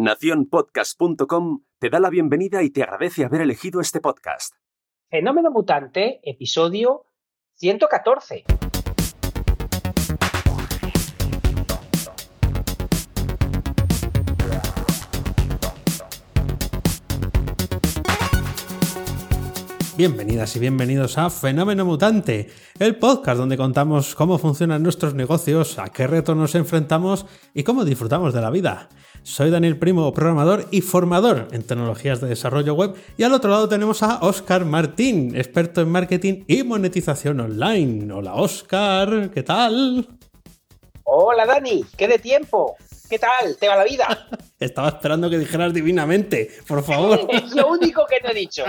Naciónpodcast.com te da la bienvenida y te agradece haber elegido este podcast. Fenómeno Mutante, episodio 114. Bienvenidas y bienvenidos a Fenómeno Mutante, el podcast donde contamos cómo funcionan nuestros negocios, a qué retos nos enfrentamos y cómo disfrutamos de la vida. Soy Daniel Primo, programador y formador en tecnologías de desarrollo web y al otro lado tenemos a Oscar Martín, experto en marketing y monetización online. Hola Oscar, ¿qué tal? Hola Dani, ¿qué de tiempo? ¿Qué tal? ¿Te va la vida? Estaba esperando que dijeras divinamente, por favor. es lo único que te he dicho.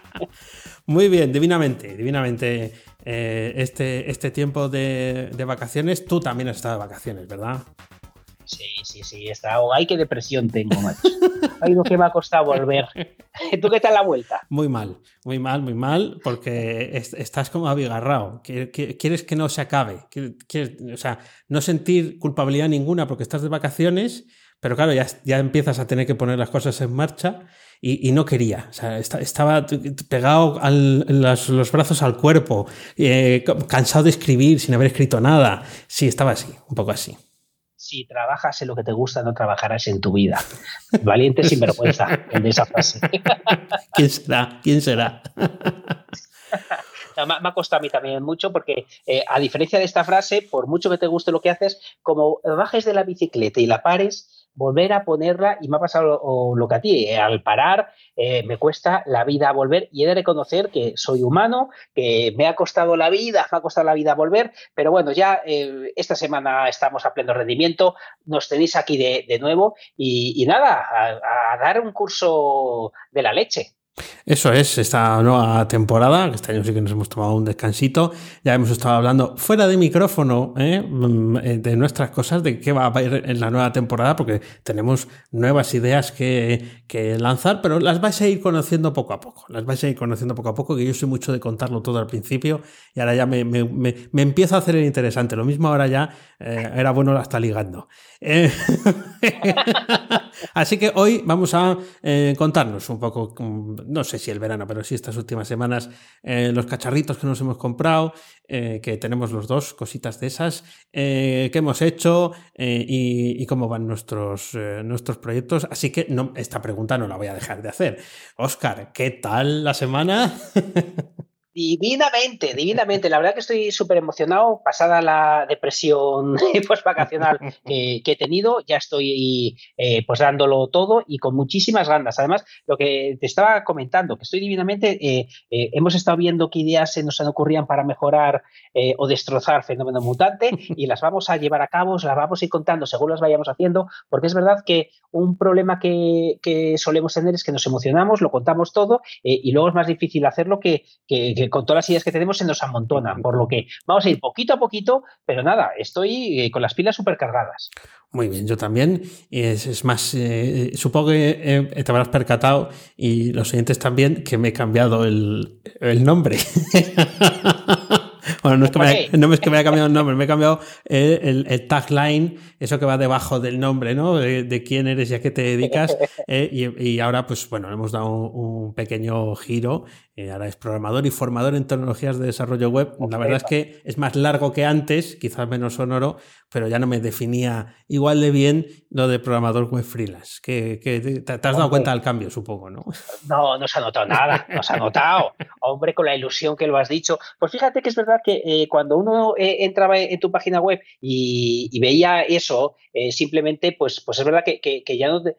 Muy bien, divinamente, divinamente. Eh, este, este tiempo de, de vacaciones, tú también has estado de vacaciones, ¿verdad? Sí, sí, sí, está. Ay, qué depresión tengo, macho. Ay, lo que me ha costado volver. ¿Tú qué tal la vuelta? Muy mal, muy mal, muy mal, porque estás como abigarrado. Quieres que no se acabe. Quieres, o sea, no sentir culpabilidad ninguna porque estás de vacaciones, pero claro, ya, ya empiezas a tener que poner las cosas en marcha. Y, no quería. O sea, estaba pegado los, brazos al cuerpo, eh, cansado de escribir sin haber escrito nada. Sí, estaba así, un poco así si trabajas en lo que te gusta, no trabajarás en tu vida. Valiente sin vergüenza en esa frase. ¿Quién será? ¿Quién será? me, ha costado a mí también mucho porque, eh, a diferencia de esta frase, por mucho que te guste lo que haces, como bajes de la bicicleta y la pares, volver a ponerla y me ha pasado lo, que a ti, eh, al parar eh, me cuesta la vida volver y he de reconocer que soy humano, que me ha costado la vida, me ha costado la vida volver, pero bueno, ya eh, esta semana estamos a pleno rendimiento, nos tenéis aquí de, nuevo y, nada, a dar un curso de la leche. Eso es, esta nueva temporada, que este año sí que nos hemos tomado un descansito, ya hemos estado hablando fuera de micrófono ¿eh? Mm, eh, de nuestras cosas, de qué va a haber en la nueva temporada, porque tenemos nuevas ideas que, que, lanzar, pero las vais a ir conociendo poco a poco, las vais a ir conociendo poco a poco, que yo soy mucho de contarlo todo al principio y ahora ya me, me, me, empiezo a hacer el interesante, lo mismo ahora ya eh, era bueno hasta ligando. así que hoy vamos a contarnos un poco mm, no sé si el verano, pero sí estas últimas semanas, eh, los cacharritos que nos hemos comprado, eh, que tenemos los dos, cositas de esas, eh, que hemos hecho y, cómo van nuestros, nuestros proyectos. Así que no, esta pregunta no la voy a dejar de hacer. Oscar, ¿qué tal la semana? Divinamente, divinamente. La verdad que estoy súper emocionado, pasada la depresión post-vacacional que, he tenido, ya estoy eh, pues dándolo todo y con muchísimas ganas. Además, lo que te estaba comentando, que estoy divinamente, eh, eh, hemos estado viendo qué ideas se nos ocurrían para mejorar o destrozar fenómeno mutante y las vamos a llevar a cabo, las vamos a ir contando según las vayamos haciendo, porque es verdad que un problema que, solemos tener es que nos emocionamos, lo contamos todo y luego es más difícil hacerlo que, que con todas las ideas que tenemos se nos amontonan, por lo que vamos a ir poquito a poquito, pero nada, estoy eh, con las pilas súper cargadas. Muy bien, yo también. Es, es más, eh, supongo que te habrás percatado y los oyentes también que me he cambiado el, el nombre. Bueno, no es, que me haya, no es que me haya cambiado el nombre, me he cambiado el, el, tagline, eso que va debajo del nombre, ¿no? De, quién eres y a qué te dedicas. Eh, y, y, ahora, pues bueno, hemos dado un, pequeño giro. Eh, ahora es programador y formador en tecnologías de desarrollo web. La verdad es que es más largo que antes, quizás menos sonoro, pero ya no me definía igual de bien lo de programador web freelance. Que, te, has dado cuenta del cambio, supongo, ¿no? No, no se ha notado nada, no se ha notado. Hombre, con la ilusión que lo has dicho. Pues fíjate que es verdad que eh, cuando uno eh, entraba en tu página web y, veía eso, simplemente, pues, pues es verdad que, ya, no te,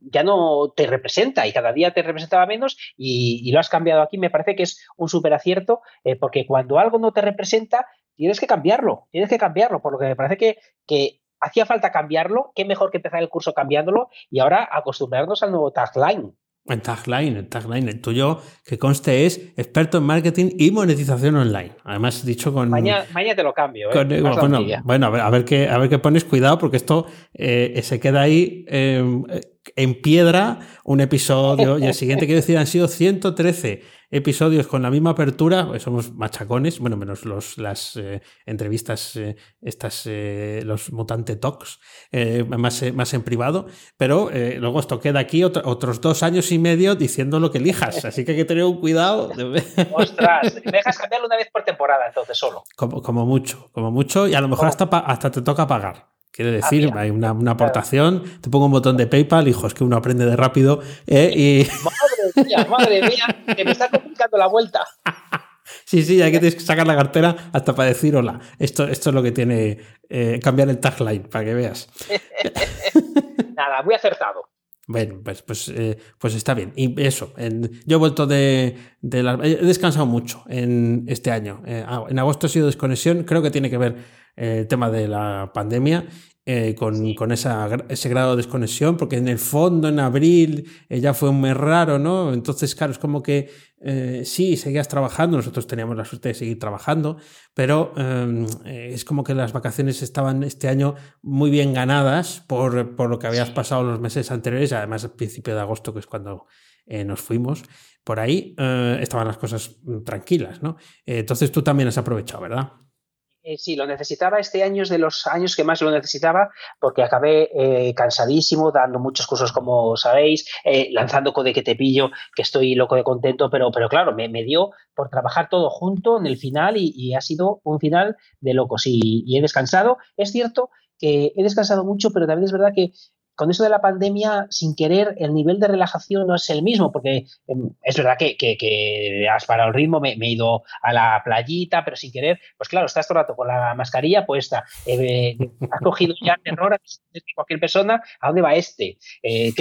ya no te representa y cada día te representaba menos y, lo has cambiado aquí. Me parece que es un súper acierto porque cuando algo no te representa, tienes que cambiarlo, tienes que cambiarlo, por lo que me parece que, que hacía falta cambiarlo, qué mejor que empezar el curso cambiándolo y ahora acostumbrarnos al nuevo tagline. El tagline, el tagline, el tuyo que conste es experto en marketing y monetización online. Además, dicho con. Mañana, te lo cambio. ¿eh? bueno, bueno, a ver, a ver, qué, a ver qué pones. Cuidado, porque esto eh, se queda ahí. Eh, en piedra un episodio y el siguiente, quiero decir, han sido 113 episodios con la misma apertura, pues somos machacones, bueno, menos los, las eh, entrevistas, eh, estas, eh, los mutante talks, más, más en privado, pero luego esto queda aquí otros dos años y medio diciendo lo que elijas, así que hay que tener un cuidado. Ostras, me dejas cambiarlo una vez por temporada, entonces solo. Como, como mucho, como mucho, y a lo mejor hasta, hasta te toca pagar. Quiere ah, decir, hay una, aportación, te pongo un botón de PayPal, hijo, es que uno aprende de rápido. y... Madre mía, madre mía, que me está complicando la vuelta. Sí, sí, hay que sacar la cartera hasta para decir hola. Esto, esto es lo que tiene eh, cambiar el tagline, para que veas. Nada, muy acertado. Bueno, pues, pues, eh, pues está bien. Y eso, yo he vuelto de, de He descansado mucho en este año. Eh, ah, en agosto ha sido desconexión, creo que tiene que ver el tema de la pandemia eh, con, con esa, ese grado de desconexión, porque en el fondo en abril eh, ya fue un mes raro, ¿no? Entonces, claro, es como que eh, sí, seguías trabajando, nosotros teníamos la suerte de seguir trabajando, pero em, es como que las vacaciones estaban este año muy bien ganadas por, por lo que habías pasado los meses anteriores, además al principio de agosto, que es cuando nos fuimos. Por ahí estaban las cosas tranquilas, ¿no? entonces tú también has aprovechado, ¿verdad? Eh, sí, lo necesitaba. Este año es de los años que más lo necesitaba porque acabé eh, cansadísimo, dando muchos cursos, como sabéis, eh, lanzando Code que te pillo, que estoy loco de contento, pero, pero claro, me, dio por trabajar todo junto en el final y, ha sido un final de locos. y he descansado. Es cierto que he descansado mucho, pero también es verdad que con eso de la pandemia, sin querer, el nivel de relajación no es el mismo, porque em, es verdad que, has parado el ritmo, me, he ido a la playita, pero sin querer, pues claro, estás todo el rato con la mascarilla puesta, eh, has cogido ya terror a cualquier persona, ¿a dónde va este? Eh,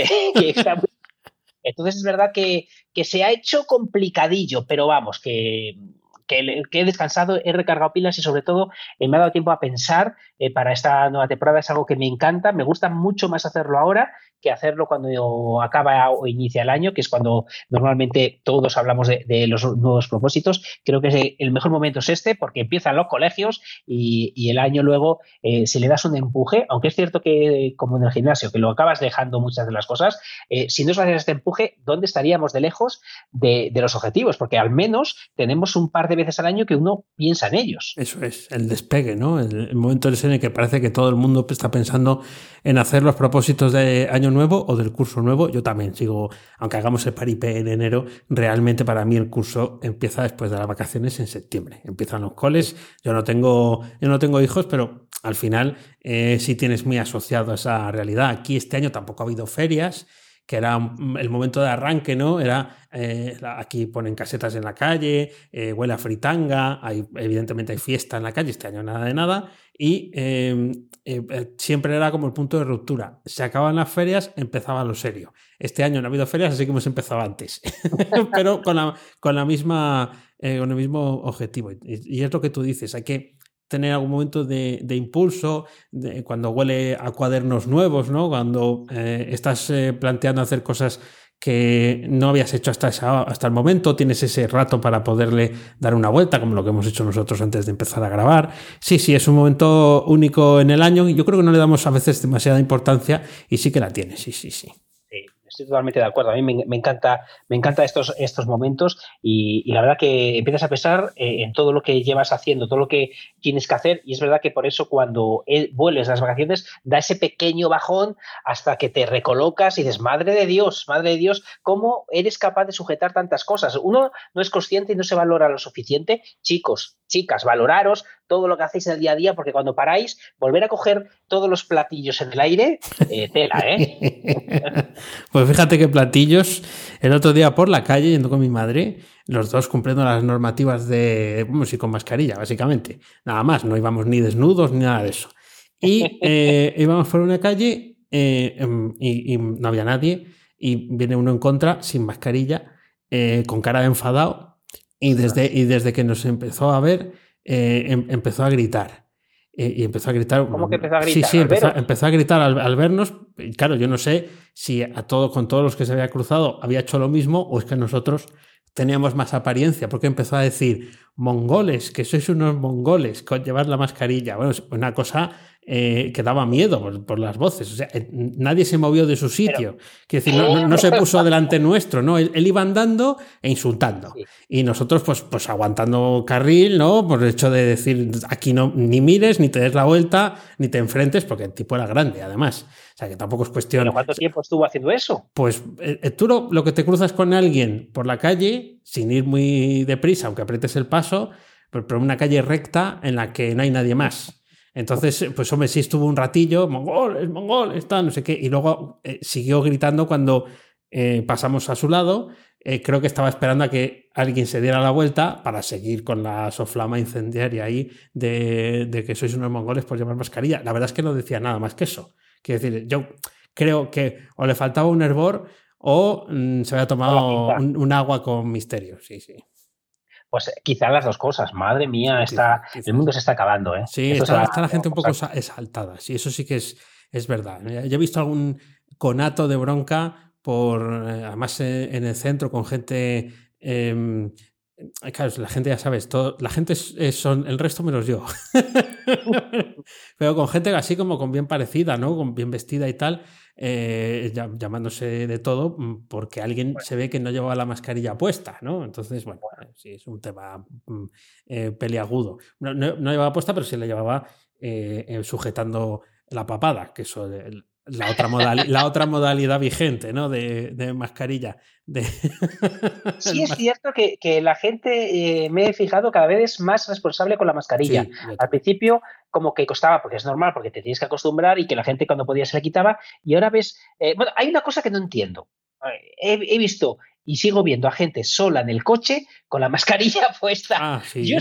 entonces es verdad que, que se ha hecho complicadillo, pero vamos, que que, he descansado, he recargado pilas y sobre todo eh, me ha dado tiempo a pensar eh, para esta nueva temporada. Es algo que me encanta, me gusta mucho más hacerlo ahora que hacerlo cuando acaba o inicia el año, que es cuando normalmente todos hablamos de, los nuevos propósitos. Creo que el mejor momento es este porque empiezan los colegios y, el año luego eh, se le das un empuje, aunque es cierto que como en el gimnasio, que lo acabas dejando muchas de las cosas, eh, si no se hace este empuje, ¿dónde estaríamos de lejos de, los objetivos? Porque al menos tenemos un par de veces al año que uno piensa en ellos. Eso es, el despegue, ¿no? El, momento en el que parece que todo el mundo está pensando en hacer los propósitos de año nuevo o del curso nuevo. Yo también sigo, aunque hagamos el paripé en enero, realmente para mí el curso empieza después de las vacaciones en septiembre. Empiezan los coles. Yo no tengo, yo no tengo hijos, pero al final eh, sí tienes muy asociado a esa realidad. Aquí este año tampoco ha habido ferias que era el momento de arranque, ¿no? Era, eh, aquí ponen casetas en la calle, eh, huele a fritanga, hay, evidentemente hay fiesta en la calle, este año nada de nada, y em, eh, siempre era como el punto de ruptura. Se acaban las ferias, empezaba lo serio. Este año no ha habido ferias, así que hemos empezado antes, pero con la, con la misma, con el mismo objetivo. y es lo que tú dices, hay que tener algún momento de, impulso, cuando huele a cuadernos nuevos, ¿no? Cuando eh, estás eh, planteando hacer cosas que no habías hecho hasta, hasta el momento, tienes ese rato para poderle dar una vuelta, como lo que hemos hecho nosotros antes de empezar a grabar. Sí, sí, es un momento único en el año y yo creo que no le damos a veces demasiada importancia y sí que la tiene, sí, sí, sí estoy totalmente de acuerdo. A mí me, encanta, me encanta estos, estos momentos y, la verdad que empiezas a pensar eh, en todo lo que llevas haciendo, todo lo que tienes que hacer y es verdad que por eso cuando vuelves las vacaciones da ese pequeño bajón hasta que te recolocas y dices, madre de Dios, madre de Dios, ¿cómo eres capaz de sujetar tantas cosas? Uno no es consciente y no se valora lo suficiente. Chicos, chicas, valoraros todo lo que hacéis en el día a día porque cuando paráis, volver a coger todos los platillos en el aire, eh, tela, ¿eh? Pues fíjate que platillos, el otro día por la calle, yendo con mi madre, los dos cumpliendo las normativas de, vamos, y con mascarilla, básicamente. Nada más, no íbamos ni desnudos ni nada de eso. Y eh, íbamos por una calle eh, em, y, no había nadie y viene uno en contra, sin mascarilla, eh, con cara de enfadado y desde, y desde que nos empezó a ver, em, empezó a gritar. Y empezó a gritar. ¿Cómo que empezó a gritar? Sí, sí, empezó, a gritar al, vernos. Y claro, yo no sé si a todo, con todos los que se había cruzado había hecho lo mismo o es que nosotros teníamos más apariencia, porque empezó a decir, mongoles, que sois unos mongoles, con llevar la mascarilla. Bueno, una cosa eh, que daba miedo por, las voces. O sea, eh, nadie se movió de su sitio. Quiero decir, no, se puso delante nuestro, ¿no? Él, iba andando e insultando. Y nosotros, pues, pues aguantando carril, ¿no? Por el hecho de decir, aquí no, ni mires, ni te des la vuelta, ni te enfrentes, porque el tipo era grande, además. O sea, que tampoco es cuestión. ¿Pero cuánto tiempo estuvo haciendo eso? Pues eh, tú lo, que te cruzas con alguien por la calle, sin ir muy deprisa, aunque aprietes el paso, pero, pero una calle recta en la que no hay nadie más. Entonces, pues hombre, sí estuvo un ratillo, mongol, mongol, está, no sé qué, y luego eh, siguió gritando cuando eh, pasamos a su lado. Eh, creo que estaba esperando a que alguien se diera la vuelta para seguir con la soflama incendiaria ahí de, que sois unos mongoles por llevar mascarilla. La verdad es que no decía nada más que eso. Quiero decir, yo creo que o le faltaba un hervor o mm, se había tomado un, agua con misterio. Sí, sí. Pues quizá las dos cosas. Madre mía, está, el mundo se está acabando. ¿eh? Sí, está, la gente un poco exaltada. Sí, eso sí que es, es verdad. Yo he visto algún conato de bronca por, eh, además eh, en el centro con gente... Em, claro, la gente ya sabes, todo, la gente son el resto menos yo. Pero con gente así como con bien parecida, ¿no? Con bien vestida y tal. Eh, llamándose de todo mm, porque alguien se ve que no llevaba la mascarilla puesta, ¿no? Entonces, bueno, eh, sí, es un tema mm, eh, peliagudo. No, no, llevaba puesta, pero sí la llevaba sujetando la papada, que eso, la otra, la otra modalidad vigente, ¿no? De, mascarilla. De sí, es cierto que, la gente, me he fijado, cada vez es más responsable con la mascarilla. Al principio como que costaba, porque es normal, porque te tienes que acostumbrar y que la gente cuando podía se la quitaba. Y ahora ves, eh, bueno, hay una cosa que no entiendo. He, visto y sigo viendo a gente sola en el coche con la mascarilla puesta. Ah, yo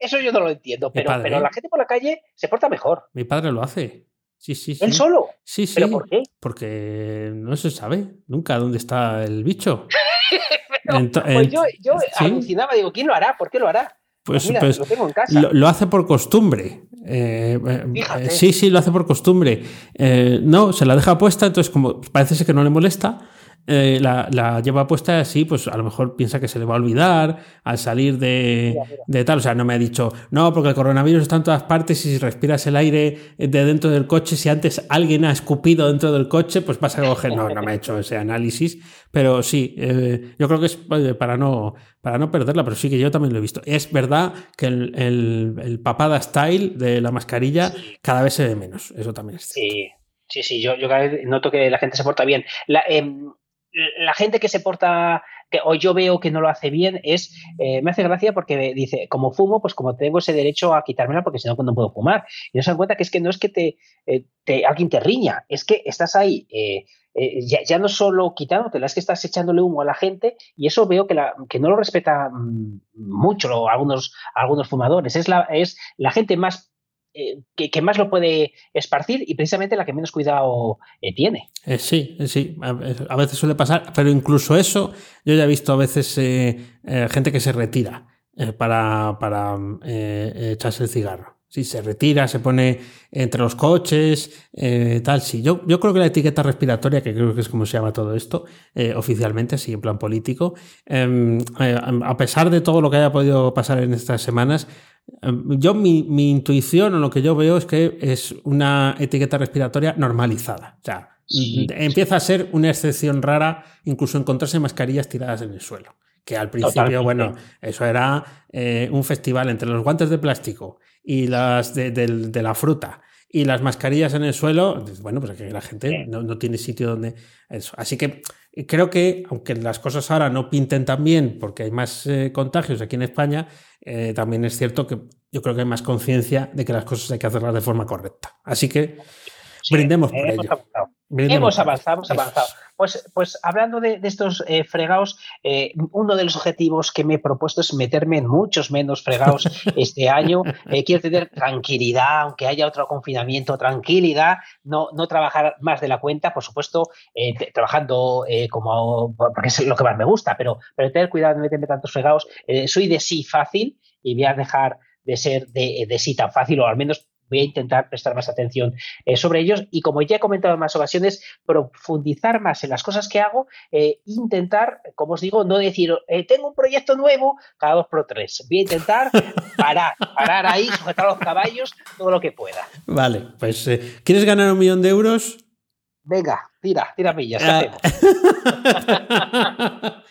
eso yo no lo entiendo, pero, pero la gente por la calle se porta mejor. Mi padre lo hace. Sí, sí, sí. ¿Él solo? Sí, sí. ¿Pero por qué? Porque no se sabe nunca dónde está el bicho. pues yo, yo alucinaba, digo, ¿quién lo hará? ¿Por qué lo hará? Pues, pues, pues lo, tengo en casa. lo, hace por costumbre. Eh, eh, sí, sí, lo hace por costumbre. Eh, no, se la deja puesta, entonces como parece ser que no le molesta, eh, la, lleva puesta así, pues a lo mejor piensa que se le va a olvidar al salir de, tal. O sea, no me ha dicho, no, porque el coronavirus está en todas partes y si respiras el aire de dentro del coche, si antes alguien ha escupido dentro del coche, pues vas a coger. No, no me ha hecho ese análisis, pero sí, eh, yo creo que es eh, para no, para no perderla, pero sí que yo también lo he visto. Es verdad que el, papada style de la mascarilla cada vez se ve menos, eso también es Sí. Sí, sí, yo, yo cada vez noto que la gente se porta bien. La, em, la gente que se porta, que, o yo veo que no lo hace bien, es, eh, me hace gracia porque dice, como fumo, pues como tengo ese derecho a quitármela porque si no, no puedo fumar. Y no se dan cuenta que es que no es que te, eh, te alguien te riña, es que estás ahí. Eh, ya, no solo quitándote, es que estás echándole humo a la gente y eso veo que, la, que no lo respeta mm, mucho algunos, algunos fumadores. Es la, es la gente más eh, que, más lo puede esparcir y precisamente la que menos cuidado eh, tiene. Eh, sí, sí, a, veces suele pasar, pero incluso eso, yo ya he visto a veces gente que se retira para, para echarse el cigarro. Si se retira, se pone entre los coches, tal. Sí, yo, yo creo que la etiqueta respiratoria, que creo que es como se llama todo esto, oficialmente, así en plan político, em, a pesar de todo lo que haya podido pasar en estas semanas, Em, yo, mi, intuición o lo que yo veo es que es una etiqueta respiratoria normalizada. O sea, empieza a ser una excepción rara incluso encontrarse mascarillas tiradas en el suelo. Que al principio, bueno, eso era eh, un festival entre los guantes de plástico y las de, la fruta y las mascarillas en el suelo, bueno, pues que la gente no, tiene sitio donde eso. Así que creo que, aunque las cosas ahora no pinten tan bien porque hay más eh, contagios aquí en España, eh, también es cierto que yo creo que hay más conciencia de que las cosas hay que hacerlas de forma correcta. Así que brindemos por ello. Hemos avanzado, hemos avanzado. Pues, pues hablando de, estos eh, fregados, eh, uno de los objetivos que me he propuesto es meterme en muchos menos fregados este año. quiero tener tranquilidad, aunque haya otro confinamiento, tranquilidad, no, no trabajar más de la cuenta, por supuesto, trabajando como, porque es lo que más me gusta, pero, pero tener cuidado de meterme tantos fregados. soy de sí fácil y voy a dejar de ser de, sí tan fácil, o al menos voy a intentar prestar más atención eh, sobre ellos y como ya he comentado en más ocasiones, profundizar más en las cosas que hago, e intentar, como os digo, no decir, eh, tengo un proyecto nuevo cada dos por tres. Voy a intentar parar, parar ahí, sujetar los caballos, todo lo que pueda. Vale, pues ¿quieres ganar un millón de euros? Venga, tira, tira millas, ¿qué ah.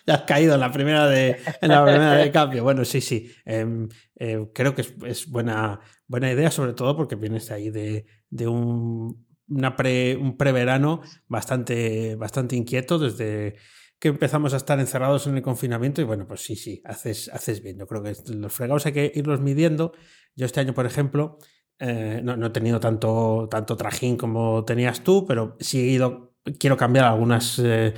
ya has caído en la primera de, en la primera de cambio. Bueno, sí, sí. Em, eh, creo que es, buena, buena idea, sobre todo porque vienes ahí de, de un, una pre, un preverano bastante, bastante inquieto desde que empezamos a estar encerrados en el confinamiento y bueno, pues sí, sí, haces, haces bien. Yo creo que los fregados hay que irlos midiendo. Yo este año, por ejemplo, eh, no, he tenido tanto, tanto trajín como tenías tú, pero sí he ido, quiero cambiar algunas eh,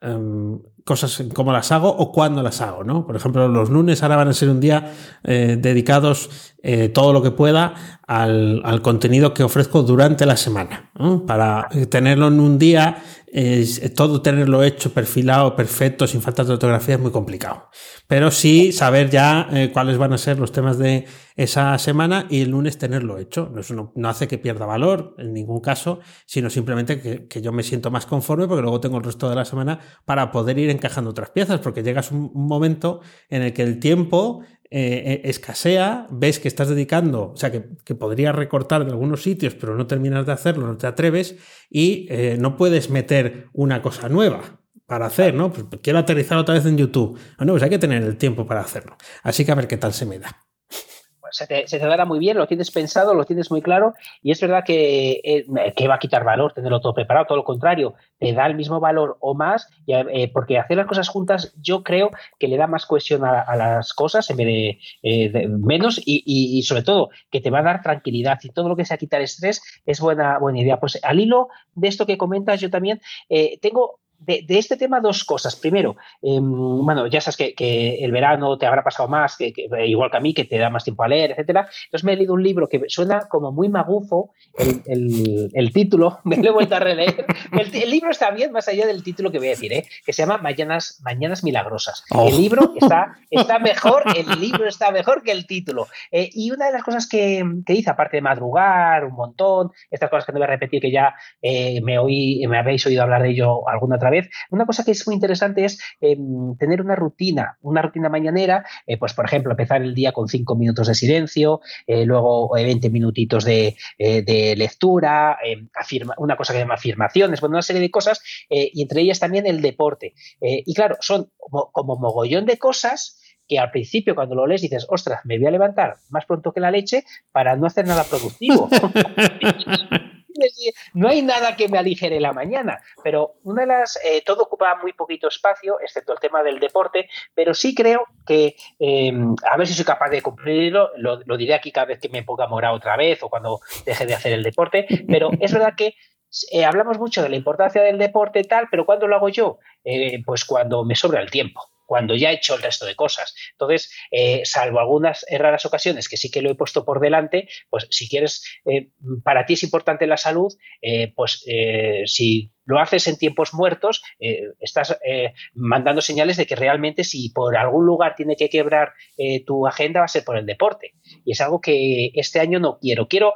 em, cosas en cómo las hago o cuándo las hago, ¿no? Por ejemplo, los lunes ahora van a ser un día eh, dedicados todo lo que pueda al, al, contenido que ofrezco durante la semana, para tenerlo en un día es, todo tenerlo hecho, perfilado, perfecto, sin falta de ortografía es muy complicado. Pero sí saber ya eh, cuáles van a ser los temas de esa semana y el lunes tenerlo hecho. Eso no, hace que pierda valor en ningún caso, sino simplemente que, yo me siento más conforme porque luego tengo el resto de la semana para poder ir encajando otras piezas, porque llegas un momento en el que el tiempo eh, eh, escasea, ves que estás dedicando, o sea, que, que, podrías recortar de algunos sitios, pero no terminas de hacerlo, no te atreves y eh, no puedes meter una cosa nueva para hacer, ¿no? Pues quiero aterrizar otra vez en YouTube. Bueno, pues hay que tener el tiempo para hacerlo. Así que a ver qué tal se me da se te, dará muy bien, lo tienes pensado, lo tienes muy claro y es verdad que, eh, que va a quitar valor tenerlo todo preparado, todo lo contrario, te da el mismo valor o más, eh, porque hacer las cosas juntas yo creo que le da más cohesión a, las cosas en vez de, eh, menos y, sobre todo que te va a dar tranquilidad y todo lo que sea quitar estrés es buena, buena idea. Pues al hilo de esto que comentas yo también tengo de, este tema dos cosas. Primero, em, bueno, ya sabes que, el verano te habrá pasado más, que, igual que a mí, que te da más tiempo a leer, etcétera. Entonces me he leído un libro que suena como muy magufo, el, título, me lo he vuelto a releer. El, libro está bien, más allá del título que voy a decir, ¿eh? que se llama Mañanas, Mañanas Milagrosas. El oh. libro está, está mejor, el libro está mejor que el título. Eh, y una de las cosas que, dice, aparte de madrugar un montón, estas cosas que no voy a repetir, que ya eh, me, oí, me habéis oído hablar de ello alguna otra vez. Una cosa que es muy interesante es em, tener una rutina, una rutina mañanera, eh, pues por ejemplo, empezar el día con cinco minutos de silencio, eh, luego 20 eh, minutitos de, lectura, em, una cosa que se llama afirmaciones, bueno, una serie de cosas, y entre ellas también el deporte. y claro, son como mogollón de cosas que al principio cuando lo lees dices, ostras, me voy a levantar más pronto que la leche para no hacer nada productivo. no hay nada que me aligere la mañana, pero una de las, eh, todo ocupa muy poquito espacio, excepto el tema del deporte, pero sí creo que, em, a ver si soy capaz de cumplirlo, lo, diré aquí cada vez que me ponga mora otra vez o cuando deje de hacer el deporte, pero es verdad que eh, hablamos mucho de la importancia del deporte tal, pero ¿cuándo lo hago yo? Eh, pues cuando me sobra el tiempo cuando ya he hecho el resto de cosas. Entonces, eh, salvo algunas raras ocasiones que sí que lo he puesto por delante, pues si quieres, eh, para ti es importante la salud, eh, pues si lo haces en tiempos muertos, estás mandando señales de que realmente si por algún lugar tiene que quebrar tu agenda va a ser por el deporte. Y es algo que este año no quiero. Quiero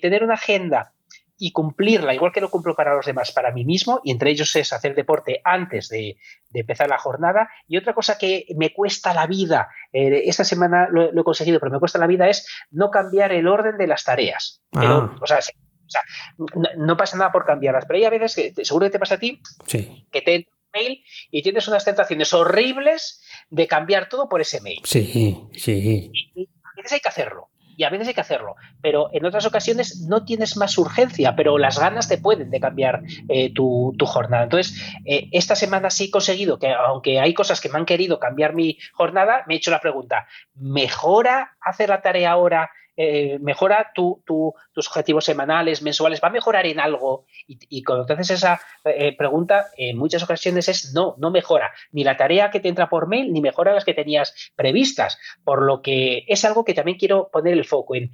tener una agenda y cumplirla, igual que lo cumplo para los demás, para mí mismo, y entre ellos es hacer deporte antes de, empezar la jornada. Y otra cosa que me cuesta la vida, eh, esta semana lo, he conseguido, pero me cuesta la vida, es no cambiar el orden de las tareas. Ah. o sea, no, pasa nada por cambiarlas, pero hay a veces que seguro que te pasa a ti, que te mail y tienes unas tentaciones horribles de cambiar todo por ese mail. Sí, sí. Y a veces hay que hacerlo y a veces hay que hacerlo, pero en otras ocasiones no tienes más urgencia, pero las ganas te pueden de cambiar eh, tu, jornada. Entonces, eh, esta semana sí he conseguido que, aunque hay cosas que me han querido cambiar mi jornada, me he hecho la pregunta, ¿mejora hacer la tarea ahora eh, mejora tus objetivos semanales, mensuales, va a mejorar en algo. Y, cuando te haces esa eh, pregunta, en muchas ocasiones es no, no mejora ni la tarea que te entra por mail, ni mejora las que tenías previstas. Por lo que es algo que también quiero poner el foco en.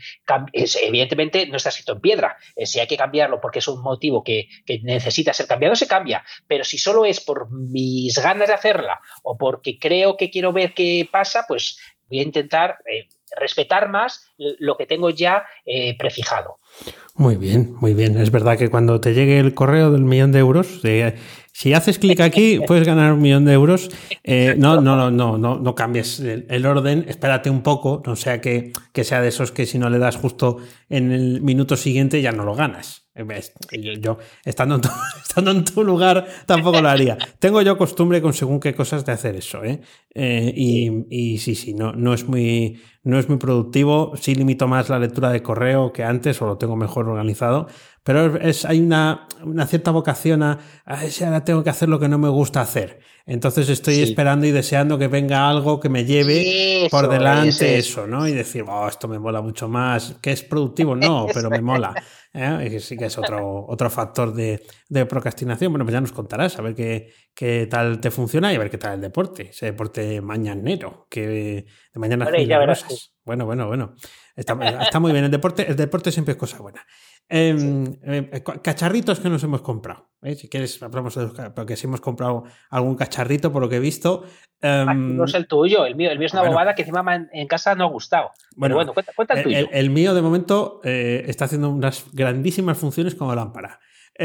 evidentemente no está escrito en piedra. Eh, si hay que cambiarlo porque es un motivo que, necesita ser cambiado, se cambia. Pero si solo es por mis ganas de hacerla o porque creo que quiero ver qué pasa, pues voy a intentar respetar más lo que tengo ya eh, prefijado. Muy bien, muy bien. Es verdad que cuando te llegue el correo del millón de euros, si haces clic aquí, puedes ganar un millón de euros. Eh, no, no, no, no, no, cambies el, orden. Espérate un poco, no sea que, que sea de esos que si no le das justo en el minuto siguiente ya no lo ganas. Yo, estando en, tu, estando en tu lugar, tampoco lo haría. Tengo yo costumbre con según qué cosas de hacer eso, ¿eh? eh y, y, sí, sí, no, no, es muy, no es muy productivo. Sí limito más la lectura de correo que antes, o lo tengo mejor organizado. Pero es, hay una, una cierta vocación a, a si ahora tengo que hacer lo que no me gusta hacer. Entonces estoy esperando y deseando que venga algo que me lleve por delante eso, ¿no? Y decir, oh, esto me mola mucho más. ¿Que es productivo? No, pero me mola. ¿eh? sí que es otro, otro factor de, procrastinación. Bueno, pues ya nos contarás a ver qué, qué, tal te funciona y a ver qué tal el deporte, ese deporte mañanero, que de mañana Bueno, bueno, bueno. Está, está, muy bien. El deporte, el deporte siempre es cosa buena. Em, eh, cacharritos que nos hemos comprado. ¿eh? Si quieres, hablamos de porque si hemos comprado algún cacharrito, por lo que he visto. Em, no es el tuyo, el mío, el mío es una bobada que encima en, casa no ha gustado. Bueno, bueno, cuenta, el tuyo. El, mío, de momento, eh, está haciendo unas grandísimas funciones como lámpara.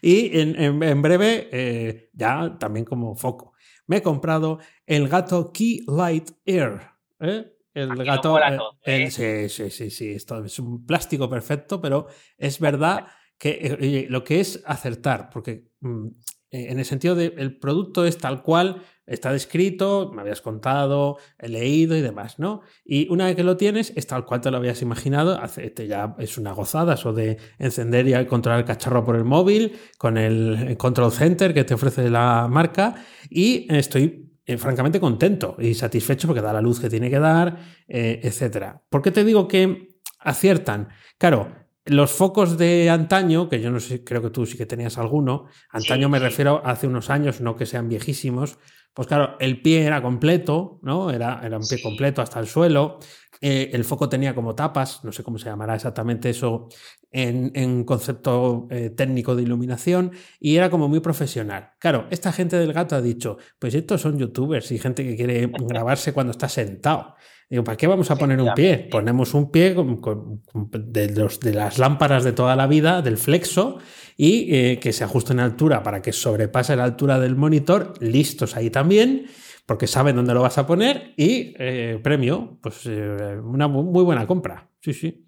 y en, breve, ya también como foco. Me he comprado el gato Key Light Air. El gato. Eh, ¿eh? sí, sí, sí, sí. Esto es un plástico perfecto, pero es verdad que eh, lo que es acertar, porque mm, en el sentido de el producto es tal cual, está descrito, me habías contado, he leído y demás, ¿no? Y una vez que lo tienes, es tal cual te lo habías imaginado, ya es una gozada eso de encender y controlar el cacharro por el móvil, con el control center que te ofrece la marca, y estoy eh, francamente contento y satisfecho porque da la luz que tiene que dar, eh, etc. ¿Por qué te digo que aciertan? Claro, los focos de antaño, que yo no sé, creo que tú sí que tenías alguno, antaño me refiero a hace unos años, no que sean viejísimos, pues claro, el pie era completo, ¿no? Era, era un pie completo hasta el suelo. Eh, el foco tenía como tapas, no sé cómo se llamará exactamente eso en, concepto eh, técnico de iluminación, y era como muy profesional. Claro, esta gente del gato ha dicho, pues estos son youtubers y gente que quiere grabarse cuando está sentado. Digo, ¿para qué vamos a poner un pie? Ponemos un pie de, los, de, las lámparas de toda la vida, del flexo, y eh, que se ajuste en altura para que sobrepase la altura del monitor, listos ahí también, porque saben dónde lo vas a poner, y eh, premio, pues eh, una muy buena compra. Sí, sí.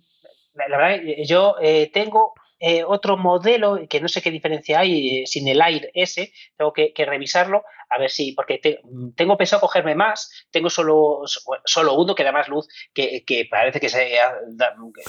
La verdad, yo tengo otro modelo que no sé qué diferencia hay sin el Air S, tengo que, que revisarlo, a ver si, porque tengo pensado cogerme más, tengo solo, solo uno que da más luz, que, parece que se,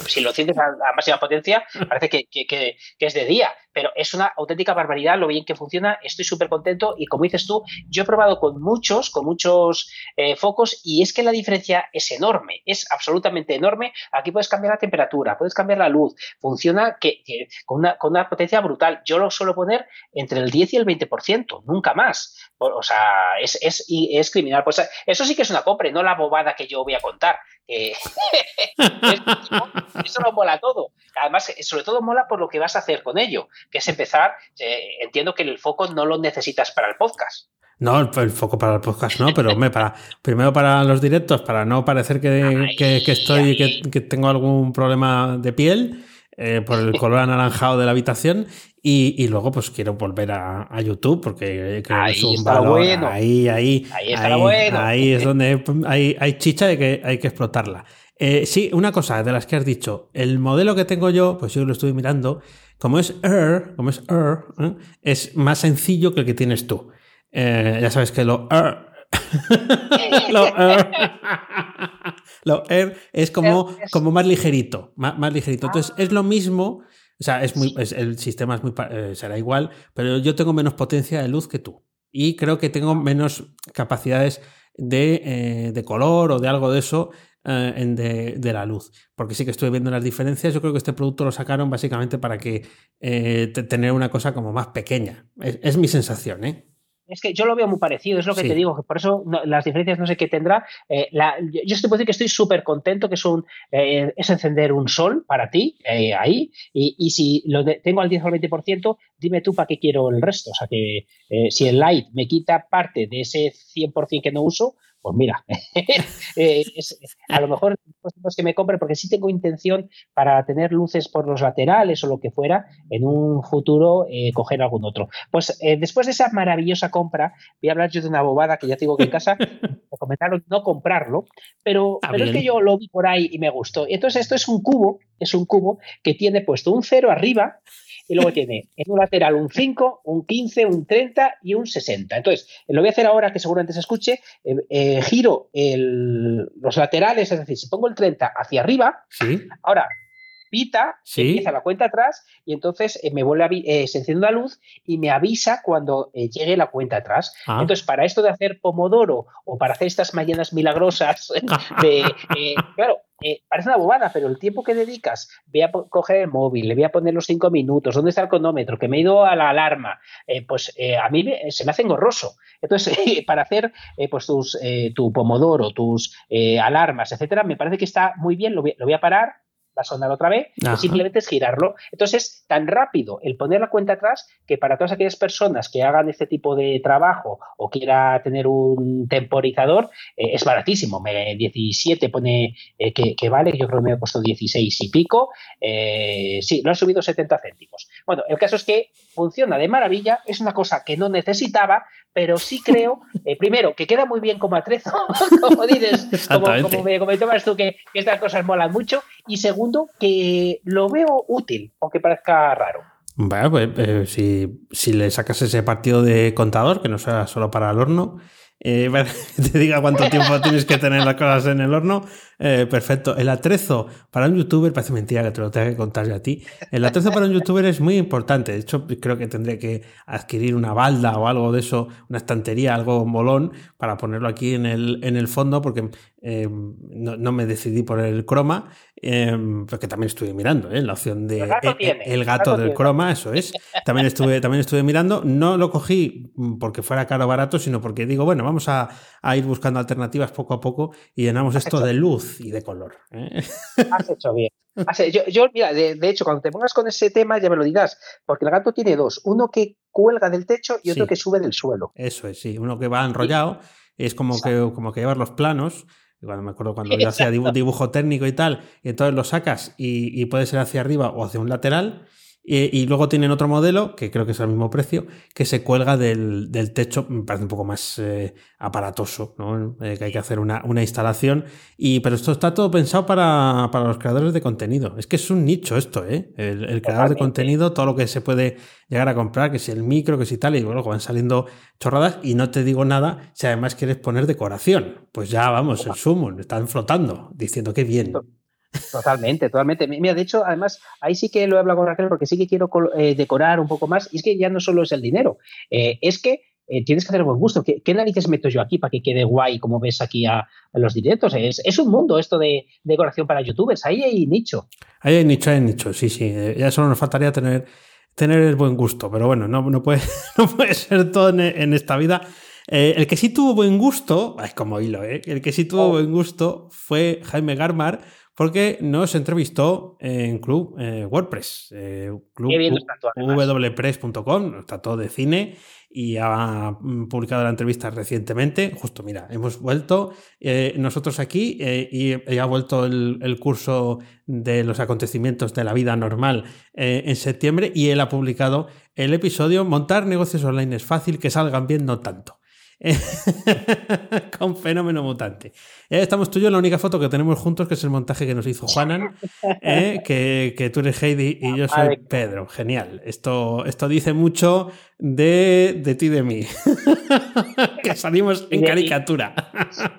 si lo sientes a, máxima potencia, parece que, es de día, pero es una auténtica barbaridad lo bien que funciona, estoy súper contento y como dices tú, yo he probado con muchos, con muchos eh, focos y es que la diferencia es enorme, es absolutamente enorme, aquí puedes cambiar la temperatura, puedes cambiar la luz, funciona que, con, una, con una potencia brutal, yo lo suelo poner entre el 10 y el 20%, nunca más o sea, es, es, es, criminal. Pues eso sí que es una compra no la bobada que yo voy a contar. eso no mola todo. Además, sobre todo mola por lo que vas a hacer con ello, que es empezar. Eh, entiendo que el foco no lo necesitas para el podcast. No, el foco para el podcast no, pero para, primero para los directos, para no parecer que, que, que estoy, que, que tengo algún problema de piel. Eh, por el color anaranjado de la habitación y, luego pues quiero volver a, YouTube porque creo que es un valor ahí, ahí, ahí, ahí es donde hay, hay, chicha de que hay que explotarla. Eh, sí, una cosa de las que has dicho, el modelo que tengo yo, pues yo lo estoy mirando, como es Air, como es Air, ¿eh? es más sencillo que el que tienes tú. ya sabes que lo Air lo, air. es como, como más ligerito, más, ligerito. Entonces es lo mismo, o sea, es muy, el sistema es muy, eh, será igual, pero yo tengo menos potencia de luz que tú. Y creo que tengo menos capacidades de, eh, de color o de algo de eso eh, de, de, la luz. Porque sí que estoy viendo las diferencias. Yo creo que este producto lo sacaron básicamente para que tener una cosa como más pequeña. Es, es mi sensación, ¿eh? Es que yo lo veo muy parecido, es lo que te digo, que por eso las diferencias no sé qué tendrá. Eh, yo estoy puedo decir que estoy súper contento, que es, un, eh, es encender un sol para ti eh, ahí, y, si lo tengo al 10 o al 20%, dime tú para qué quiero el resto. O sea que si el light me quita parte de ese 100% que no uso, pues mira, eh, a lo mejor los que me compre, porque sí tengo intención para tener luces por los laterales o lo que fuera, en un futuro eh, coger algún otro. Pues eh, después de esa maravillosa compra, voy a hablar yo de una bobada que ya tengo que en casa, me comentaron no comprarlo, pero, ah, pero es que yo lo vi por ahí y me gustó. Entonces esto es un cubo, es un cubo que tiene puesto un cero arriba y luego tiene en un lateral un 5, un 15, un 30 y un 60. Entonces, lo voy a hacer ahora que seguramente se escuche, eh, eh, giro los laterales, es decir, si pongo el 30 hacia arriba, ¿Sí? ahora pita, empieza la cuenta atrás y entonces eh, me vuelve se enciende la luz y me avisa cuando llegue la cuenta atrás. Ah. Entonces, para esto de hacer pomodoro o para hacer estas mañanas milagrosas, de, claro, eh, parece una bobada, pero el tiempo que dedicas, voy a coger el móvil, le voy a poner los cinco minutos, dónde está el cronómetro, que me he ido a la alarma, eh, pues eh, a mí se me hace engorroso. Entonces, para hacer pues tus, tu pomodoro, tus alarmas, etcétera, me parece que está muy bien, lo voy a parar, va a sonar otra vez, simplemente es girarlo. Entonces es tan rápido el poner la cuenta atrás que para todas aquellas personas que hagan este tipo de trabajo o quiera tener un temporizador, eh, es baratísimo. Me, 17 pone eh, que, vale, yo creo que me ha costado 16 y pico. Eh, sí, lo han subido 70 céntimos. Bueno, el caso es que funciona de maravilla, es una cosa que no necesitaba, pero sí creo, primero, que queda muy bien como atrezo, como dices, como, me comentabas tú, que, que estas cosas molan mucho, y segundo, que lo veo útil, aunque parezca raro. Bueno, pues eh, si, si, le sacas ese partido de contador, que no sea solo para el horno, eh, te diga cuánto tiempo tienes que tener las cosas en el horno, eh, perfecto. El atrezo para un youtuber, parece mentira que te lo tenga que contar yo a ti. El atrezo para un youtuber es muy importante. De hecho, creo que tendré que adquirir una balda o algo de eso, una estantería, algo molón, para ponerlo aquí en el, en el fondo, porque eh, no, me decidí por el croma, eh, porque también estuve mirando la opción de el gato, del croma, eso es. También estuve, también estuve mirando. No lo cogí porque fuera caro o barato, sino porque digo, bueno, vamos a, a ir buscando alternativas poco a poco y llenamos esto de luz y de color. ¿eh? Has hecho bien. yo, mira, de, hecho, cuando te pongas con ese tema ya me lo dirás, porque el gato tiene dos, uno que cuelga del techo y otro que sube del suelo. Eso es, sí, uno que va enrollado, es como que, como que llevar los planos. Cuando me acuerdo cuando yo hacía dibujo, técnico y tal, y entonces lo sacas y, y puede ser hacia arriba o hacia un lateral. Y, luego tienen otro modelo, que creo que es al mismo precio, que se cuelga del, techo, me parece un poco más eh, aparatoso, ¿no? Eh, que hay que hacer una, instalación. Y, pero esto está todo pensado para, los creadores de contenido. Es que es un nicho esto, ¿eh? El, creador de contenido, todo lo que se puede llegar a comprar, que si el micro, que si tal, y luego van saliendo chorradas. Y no te digo nada si además quieres poner decoración. Pues ya vamos, el sumo, están flotando, diciendo que bien. Totalmente, totalmente. Mira, de hecho, además, ahí sí que lo he hablado con Raquel porque sí que quiero eh, decorar un poco más. Y es que ya no solo es el dinero, eh, es que eh, tienes que hacer buen gusto. ¿Qué, narices meto yo aquí para que quede guay, como ves aquí a, los directos? Es, un mundo esto de decoración para youtubers. Ahí hay nicho. Ahí hay nicho, hay nicho, sí, sí. Ya solo nos faltaría tener, tener el buen gusto, pero bueno, no, no, puede, no puede ser todo en, esta vida. el que sí tuvo buen gusto, es como hilo, ¿eh? el que sí tuvo oh. buen gusto fue Jaime Garmar, porque nos entrevistó en Club eh, WordPress, eh, clubwpress.com, está todo de cine y ha mm, publicado la entrevista recientemente. Justo, mira, hemos vuelto eh, nosotros aquí y, ha vuelto el, curso de los acontecimientos de la vida normal en septiembre y él ha publicado el episodio Montar negocios online es fácil, que salgan bien no tanto. con fenómeno mutante. estamos tú y yo, la única foto que tenemos juntos, que es el montaje que nos hizo Juanan, ¿eh? que, tú eres Heidi y yo soy Pedro. Genial. Esto, esto dice mucho de, de ti y de mí. que salimos en caricatura.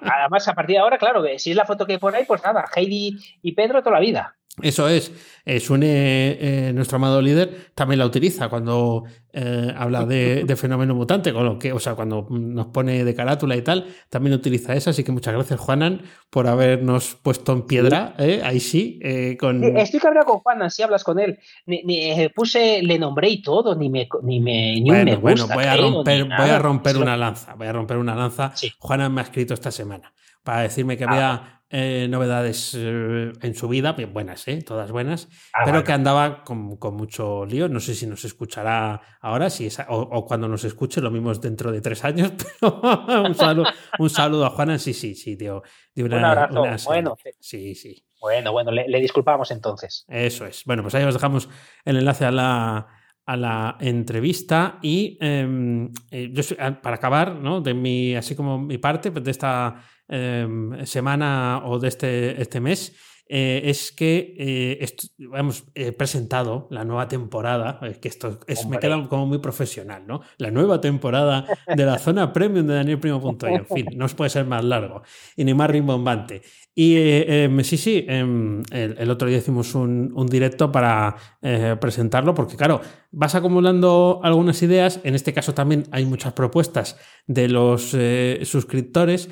Además, a partir de ahora, claro, que si es la foto que pone ahí, pues nada, Heidi y Pedro toda la vida. Eso es. Eh, Sune, eh, nuestro amado líder, también la utiliza cuando eh, habla de, fenómeno mutante, con lo que, o sea, cuando nos pone de carátula y tal, también utiliza esa. Así que muchas gracias, Juanan, por habernos puesto en piedra. ahí sí. con... Estoy cabreado con Juanan, si hablas con él. Ni, puse, le nombré y todo, ni me. Ni me ni bueno, bueno, voy a romper, voy a romper una lanza. Voy a romper una lanza. Juanan me ha escrito esta semana para decirme que, ah, vea, eh, novedades eh, en su vida, buenas, ¿eh? todas buenas, ah, pero que andaba con, mucho lío. No sé si nos escuchará ahora si o, cuando nos escuche, lo mismo dentro de tres años, pero un, saludo, un saludo a Juana. Sí, sí, sí, tío. un abrazo. bueno, sí, sí. Bueno, bueno, le, le disculpamos entonces. Eso es. Bueno, pues ahí os dejamos el enlace a la a la entrevista y em, eh, yo ah, para acabar, ¿no? De mi, así como mi parte de esta em, semana o de este, este mes, eh, es que eh, hemos presentado la nueva temporada, que esto es, me queda como muy profesional, ¿no? La nueva temporada de la zona premium de Daniel Primo. En fin, no os puede ser más largo y ni más rimbombante. Y eh, em, sí, sí, em, el, otro día hicimos un, directo para eh, presentarlo, porque claro, vas acumulando algunas ideas, en este caso también hay muchas propuestas de los eh, suscriptores,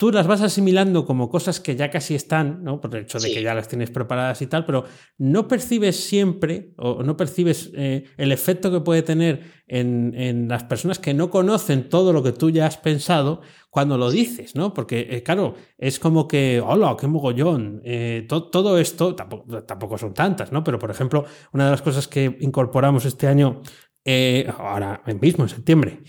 tú las vas asimilando como cosas que ya casi están, ¿no? Por el hecho de que ya las tienes preparadas y tal, pero no percibes siempre o no percibes eh, el efecto que puede tener en, las personas que no conocen todo lo que tú ya has pensado cuando lo dices, ¿no? Porque, eh, claro, es como que, hola, qué mogollón. Eh, todo esto, tampoco, tampoco, son tantas, ¿no? Pero, por ejemplo, una de las cosas que incorporamos este año, ahora mismo, en septiembre,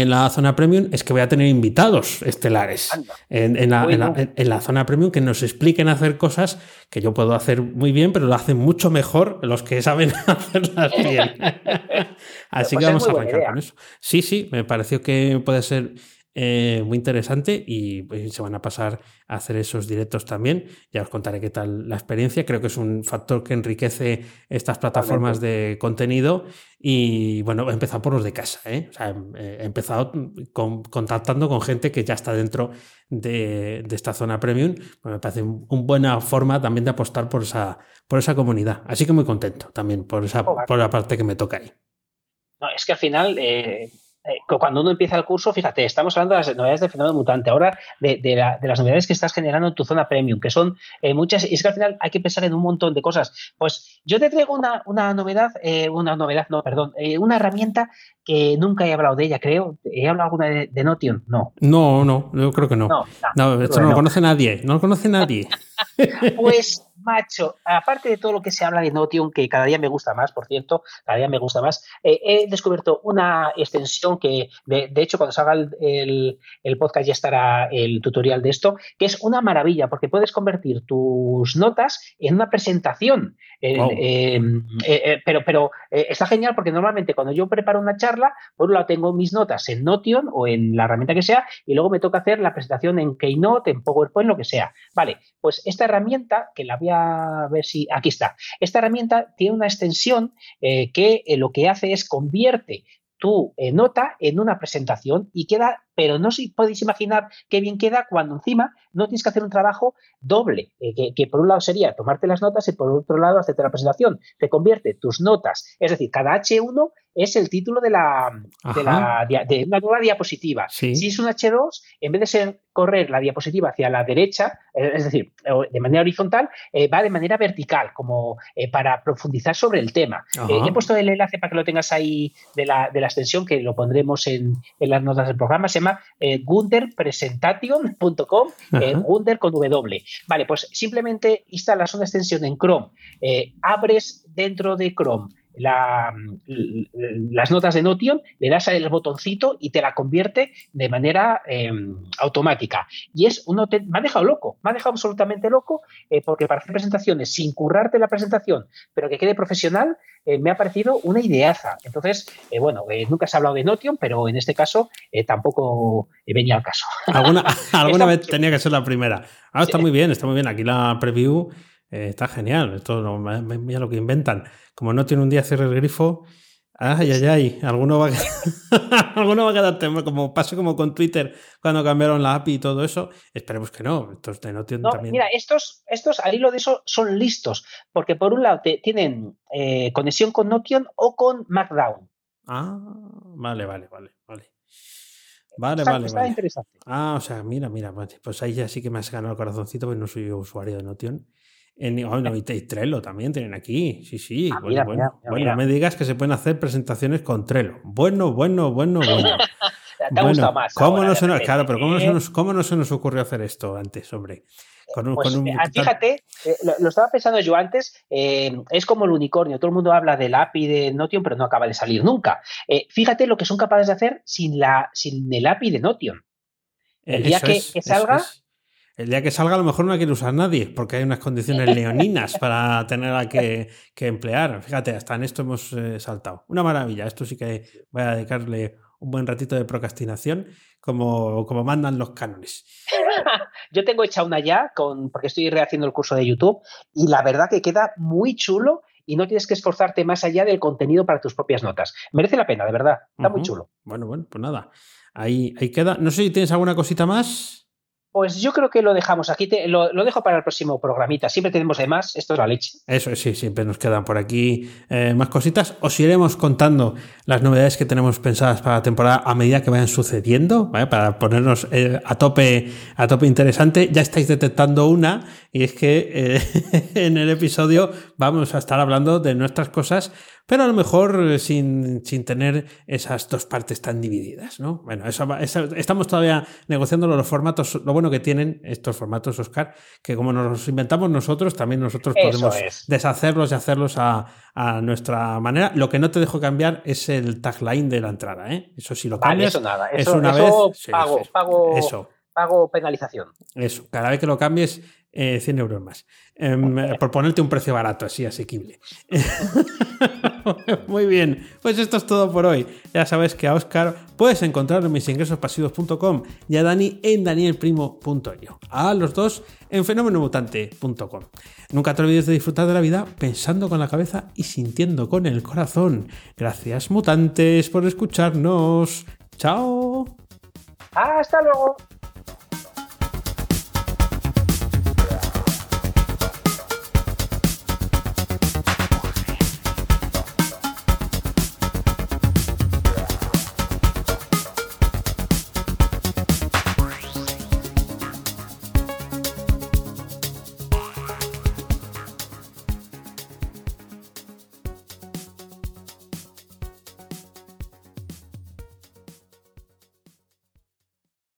en la zona premium es que voy a tener invitados estelares en, la, zona premium que nos expliquen hacer cosas que yo puedo hacer muy bien, pero lo hacen mucho mejor los que saben hacerlas bien. Así que vamos a arrancar con eso. Sí, sí, me pareció que puede ser eh, muy interesante y pues, se van a pasar a hacer esos directos también. Ya os contaré qué tal la experiencia. Creo que es un factor que enriquece estas plataformas de contenido y bueno, he empezado por los de casa. ¿eh? he empezado contactando con gente que ya está dentro de, esta zona premium. Pues me parece una buena forma también de apostar por esa, por esa comunidad. Así que muy contento también por, esa, por la parte que me toca ahí. No, es que al final eh, eh, cuando uno empieza el curso, fíjate, estamos hablando de las novedades del fenómeno mutante, ahora de, las novedades que estás generando en tu zona premium, que son eh, muchas, y es que al final hay que pensar en un montón de cosas. Pues yo te traigo una, novedad, eh, una novedad, no, perdón, una herramienta que nunca he hablado de ella, creo. ¿He hablado alguna de, Notion? No. No, no, yo creo que no. No, esto no lo conoce nadie, no lo conoce nadie. pues macho, aparte de todo lo que se habla de Notion, que cada día me gusta más, por cierto, cada día me gusta más, eh, he descubierto una extensión que, de, hecho, cuando salga el, podcast ya estará el tutorial de esto, que es una maravilla, porque puedes convertir tus notas en una presentación. Eh, eh, pero pero está genial porque normalmente cuando yo preparo una charla, por un lado tengo mis notas en Notion o en la herramienta que sea, y luego me toca hacer la presentación en Keynote, en PowerPoint, lo que sea. Vale, pues esta herramienta, que la voy a ver si, aquí está, esta herramienta tiene una extensión eh, que eh, lo que hace es convierte tu eh, nota en una presentación y queda, pero no si podéis imaginar qué bien queda cuando encima no tienes que hacer un trabajo doble, que, que, por un lado sería tomarte las notas y por otro lado hacerte la presentación. Te convierte tus notas, es decir, cada H1 es el título de, la, de, la, de una nueva diapositiva. Si es un H2, en vez de ser correr la diapositiva hacia la derecha, eh, es decir, de manera horizontal, eh, va de manera vertical, como eh, para profundizar sobre el tema. he puesto el enlace para que lo tengas ahí de la, de la extensión, que lo pondremos en, en, las notas del programa. Se llama gunderpresentation.com, Gunder con W. Vale, pues simplemente instalas una extensión en Chrome, abres dentro de Chrome la, las notas de Notion, le das el botoncito y te la convierte de manera em, automática. Y es uno me ha dejado loco, me ha dejado absolutamente loco, eh, porque para hacer presentaciones sin currarte la presentación, pero que quede profesional, eh, me ha parecido una ideaza. Entonces, eh, bueno, nunca se ha hablado de Notion, pero en este caso tampoco venía al caso. Alguna, alguna vez tenía que ser la primera. Ah, está muy bien, está muy bien. Aquí la preview está genial. Esto mira lo que inventan como no tiene un día cierre el grifo, ay, ay, ay, alguno va a, alguno va a quedar tema, como pasó como con Twitter cuando cambiaron la API y todo eso. Esperemos que no. Estos de Notion no, también. Mira, estos, estos al hilo de eso son listos, porque por un lado te, tienen eh, conexión con Notion o con Markdown. Ah, vale, vale, vale, vale. Vale, vale, está interesante. Ah, o sea, mira, mira, pues ahí ya sí que me has ganado el corazoncito, porque no soy usuario de Notion. En, oh, no, y Trello también tienen aquí. Sí, sí. Ah, bueno, bueno. bueno no me digas que se pueden hacer presentaciones con Trello. Bueno, bueno, bueno, bueno. Te ha gustado más. ¿cómo no se nos, claro, pero ¿cómo no, se nos, ¿cómo no se nos ocurrió hacer esto antes, hombre? Con un, Pues, con un- eh, fíjate, eh, lo, lo estaba pensando yo antes, eh, es como el unicornio, todo el mundo habla del API de Notion, pero no acaba de salir nunca. Eh, fíjate lo que son capaces de hacer sin, la, sin el API de Notion. el día que- es, que salga- es. El día que salga a lo mejor no la quiere usar nadie, porque hay unas condiciones leoninas para tenerla que, que emplear. Fíjate, hasta en esto hemos eh, saltado. Una maravilla. Esto sí que voy a dedicarle un buen ratito de procrastinación, como, como mandan los cánones. Yo tengo hecha una ya, con, porque estoy rehaciendo el curso de YouTube, y la verdad que queda muy chulo y no tienes que esforzarte más allá del contenido para tus propias notas. Merece la pena, de verdad. Está muy chulo. Bueno, bueno, pues nada. Ahí, ahí queda. No sé si tienes alguna cosita más. Pues yo creo que lo dejamos aquí, lo, lo dejo para el próximo programita. Siempre tenemos de más, esto es la leche. Eso sí, siempre nos quedan por aquí eh, más cositas. Os iremos contando las novedades que tenemos pensadas para la temporada a medida que vayan sucediendo, ¿vale? para ponernos eh, a tope a tope interesante. Ya estáis detectando una y es que eh, en el episodio vamos a estar hablando de nuestras cosas, pero a lo mejor eh, sin, sin tener esas dos partes tan divididas, ¿no? Bueno, eso, eso- estamos todavía negociando los formatos. Lo bueno que tienen estos formatos, Oscar, que como nos los inventamos nosotros, también nosotros Eso podemos es. deshacerlos y hacerlos a, a nuestra manera. Lo que no te dejo cambiar es el tagline de la entrada, ¿eh? Eso sí lo Vale, cambias. eso nada. es Eso, una vez. pago, sí, pago, Eso, pago penalización. eso. Cada vez que lo cambies, eh, 100 euros más. Em, eh, por ponerte un precio barato, así asequible. Muy bien, pues esto es todo por hoy. Ya sabes que a Oscar puedes encontrarlo en misingresospasivos.com y a Dani en danielprimo.io. A los dos en fenomenomutante.com. Nunca te olvides de disfrutar de la vida pensando con la cabeza y sintiendo con el corazón. Gracias mutantes por escucharnos. Chao. Hasta luego.